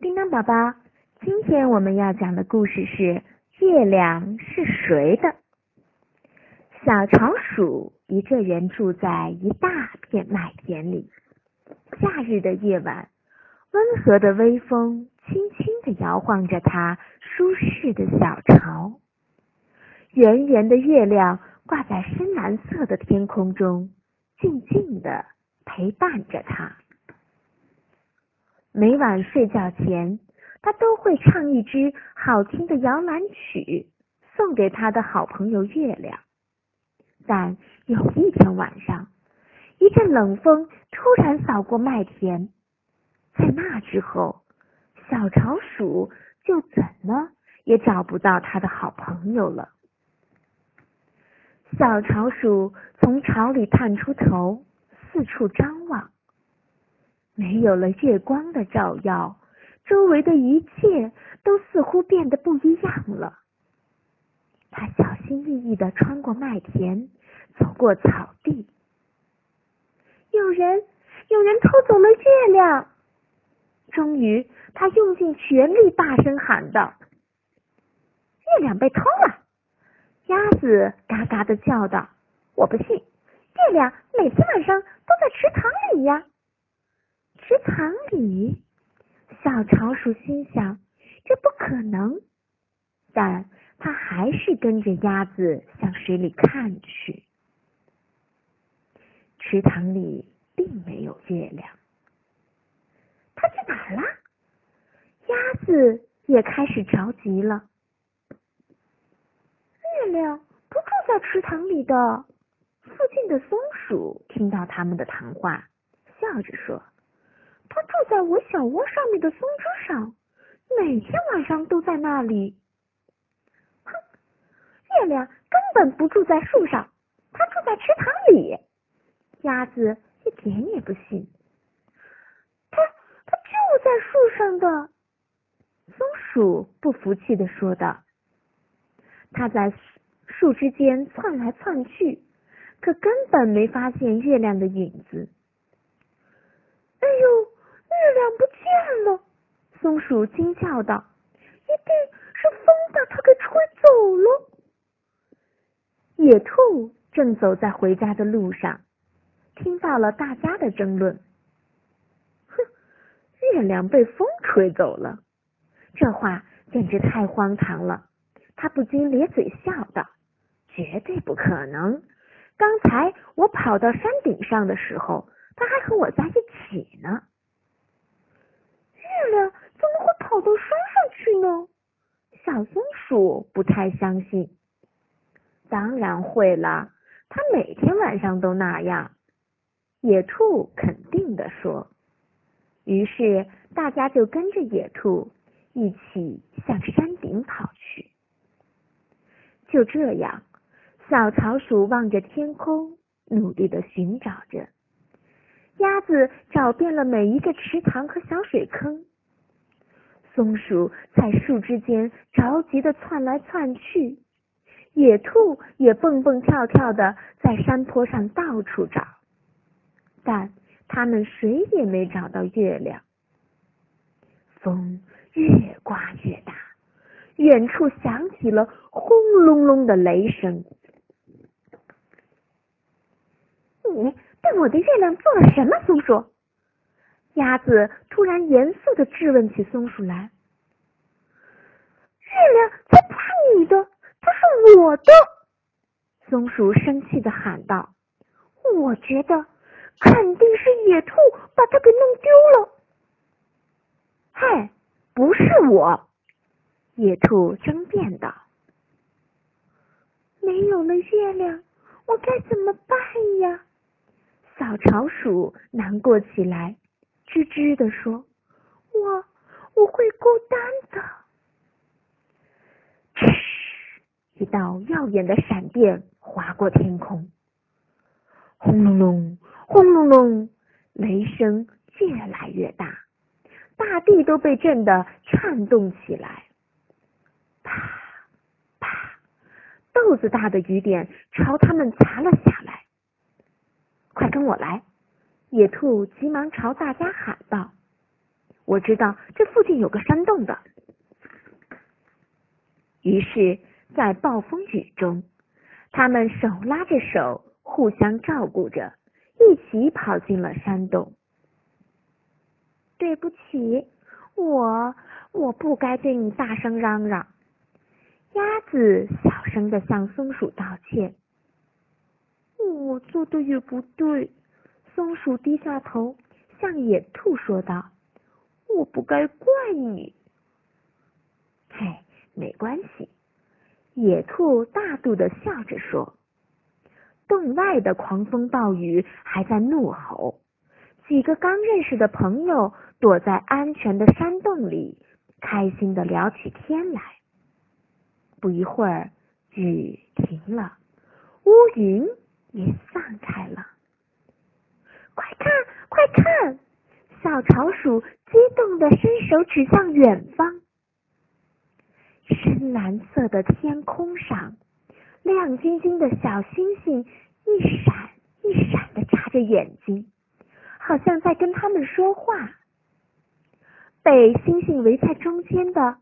叮当宝宝，今天我们要讲的故事是月亮是谁的？小巢鼠一个人住在一大片麦田里。夏日的夜晚，温和的微风轻轻的摇晃着它舒适的小巢。圆圆的月亮挂在深蓝色的天空中，静静的陪伴着它。每晚睡觉前，他都会唱一支好听的摇篮曲，送给他的好朋友月亮。但有一天晚上，一阵冷风突然扫过麦田，在那之后，小巢鼠就怎么也找不到他的好朋友了。小巢鼠从巢里探出头，四处张望。没有了月光的照耀，周围的一切都似乎变得不一样了。他小心翼翼的穿过麦田，走过草地。有人，有人偷走了月亮！终于，他用尽全力大声喊道：“月亮被偷了！”鸭子嘎嘎的叫道：“我不信，月亮每天晚上都在池塘里呀！”池塘里，小巢鼠心想：“这不可能。”但它还是跟着鸭子向水里看去。池塘里并没有月亮，它去哪儿了？鸭子也开始着急了。月亮不住在池塘里的。附近的松鼠听到他们的谈话，笑着说。它住在我小窝上面的松枝上，每天晚上都在那里。哼，月亮根本不住在树上，它住在池塘里。鸭子一点也不信。它它就在树上的。松鼠不服气的说道：“它在树枝间窜来窜去，可根本没发现月亮的影子。”哎呦！月亮不见了！松鼠惊叫道：“一定是风把它给吹走了。”野兔正走在回家的路上，听到了大家的争论。哼，月亮被风吹走了，这话简直太荒唐了！他不禁咧嘴笑道：“绝对不可能！刚才我跑到山顶上的时候，它还和我在一起呢。”月亮跑到山上去呢？小松鼠不太相信。当然会了，它每天晚上都那样。野兔肯定的说。于是大家就跟着野兔一起向山顶跑去。就这样，小巢鼠望着天空，努力的寻找着。鸭子找遍了每一个池塘和小水坑。松鼠在树枝间着急的窜来窜去，野兔也蹦蹦跳跳的在山坡上到处找，但他们谁也没找到月亮。风越刮越大，远处响起了轰隆隆的雷声。你对我的月亮做了什么，松鼠？鸭子突然严肃的质问起松鼠来：“月亮才不是你的，它是我的！”松鼠生气的喊道：“我觉得肯定是野兔把它给弄丢了。”“嗨，不是我！”野兔争辩道。“没有了月亮，我该怎么办呀？”小巢鼠难过起来。吱吱的说：“我我会孤单的。”嗤！一道耀眼的闪电划过天空，轰隆隆，轰隆隆，雷声越来越大，大地都被震得颤动起来。啪啪，豆子大的雨点朝他们砸了下来。快跟我来！野兔急忙朝大家喊道：“我知道这附近有个山洞的。于是，在暴风雨中，他们手拉着手，互相照顾着，一起跑进了山洞。对不起，我我不该对你大声嚷嚷。鸭子小声的向松鼠道歉。我做的也不对。松鼠低下头，向野兔说道：“我不该怪你。”嘿，没关系。野兔大度的笑着说：“洞外的狂风暴雨还在怒吼，几个刚认识的朋友躲在安全的山洞里，开心的聊起天来。不一会儿，雨停了，乌云也散开了。快看，快看！小潮鼠激动的伸手指向远方。深蓝色的天空上，亮晶晶的小星星一闪一闪的眨着眼睛，好像在跟他们说话。被星星围在中间的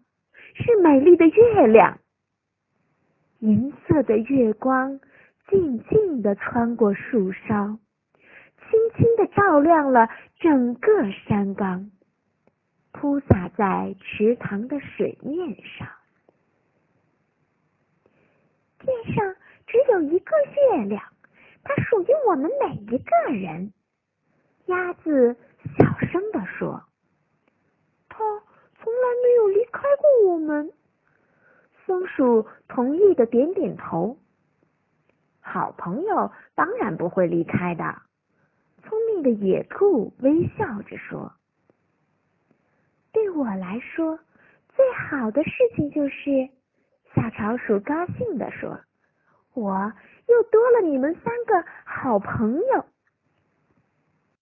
是美丽的月亮，银色的月光静静的穿过树梢，轻轻的照亮了整个山岗，铺洒在池塘的水面上。天上只有一个月亮，它属于我们每一个人。鸭子小声地说：“它从来没有离开过我们。”松鼠同意的点点头。好朋友当然不会离开的。聪明的野兔微笑着说：“对我来说，最好的事情就是。”小巢鼠高兴地说：“我又多了你们三个好朋友。”